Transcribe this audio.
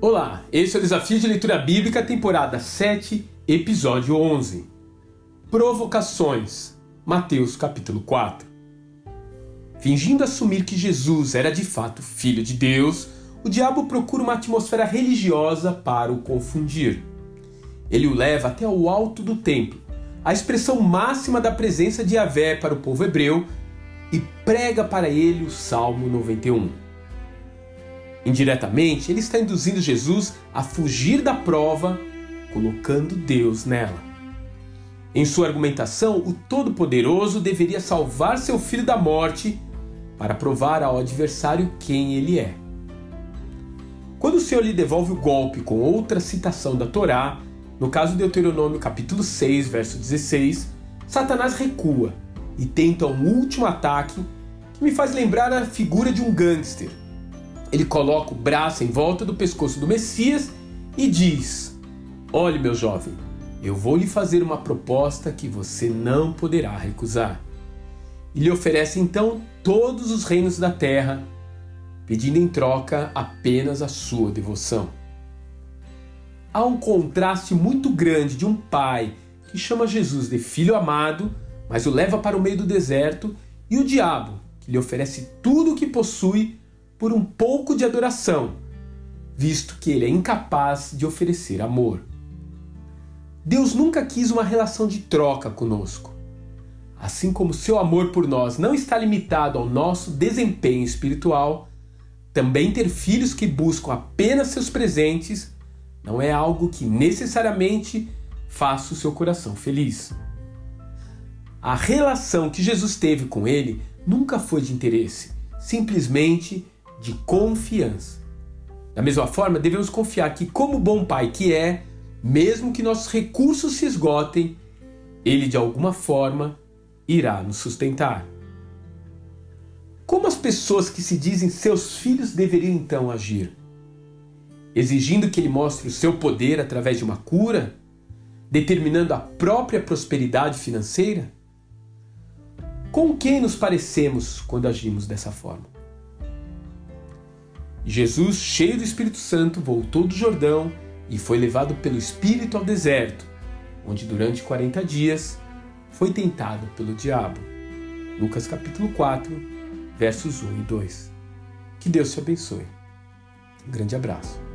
Olá, esse é o Desafio de Leitura Bíblica, temporada 7, episódio 11. Provocações, Mateus capítulo 4. Fingindo assumir que Jesus era de fato filho de Deus, o diabo procura uma atmosfera religiosa para o confundir. Ele o leva até o alto do templo, a expressão máxima da presença de Yahvé para o povo hebreu, e prega para ele o Salmo 91. Indiretamente, ele está induzindo Jesus a fugir da prova, colocando Deus nela. Em sua argumentação, o Todo-Poderoso deveria salvar seu filho da morte para provar ao adversário quem ele é. Quando o Senhor lhe devolve o golpe com outra citação da Torá, no caso de Deuteronômio capítulo 6, verso 16, Satanás recua e tenta um último ataque que me faz lembrar a figura de um gangster ele coloca o braço em volta do pescoço do Messias e diz: Olhe, meu jovem, eu vou lhe fazer uma proposta que você não poderá recusar. E lhe oferece então todos os reinos da terra, pedindo em troca apenas a sua devoção. Há um contraste muito grande de um pai que chama Jesus de filho amado, mas o leva para o meio do deserto, e o diabo, que lhe oferece tudo o que possui por um pouco de adoração, visto que ele é incapaz de oferecer amor. Deus nunca quis uma relação de troca conosco. Assim como seu amor por nós não está limitado ao nosso desempenho espiritual, também ter filhos que buscam apenas seus presentes não é algo que necessariamente faça o seu coração feliz. A relação que Jesus teve com ele nunca foi de interesse, simplesmente de confiança. Da mesma forma, devemos confiar que, como bom pai que é, mesmo que nossos recursos se esgotem, ele de alguma forma irá nos sustentar. Como as pessoas que se dizem seus filhos deveriam então agir? Exigindo que ele mostre o seu poder através de uma cura? Determinando a própria prosperidade financeira? Com quem nos parecemos quando agimos dessa forma? Jesus, cheio do Espírito Santo, voltou do Jordão e foi levado pelo Espírito ao deserto, onde durante 40 dias foi tentado pelo diabo. Lucas capítulo 4, versos 1 e 2. Que Deus te abençoe. Um grande abraço.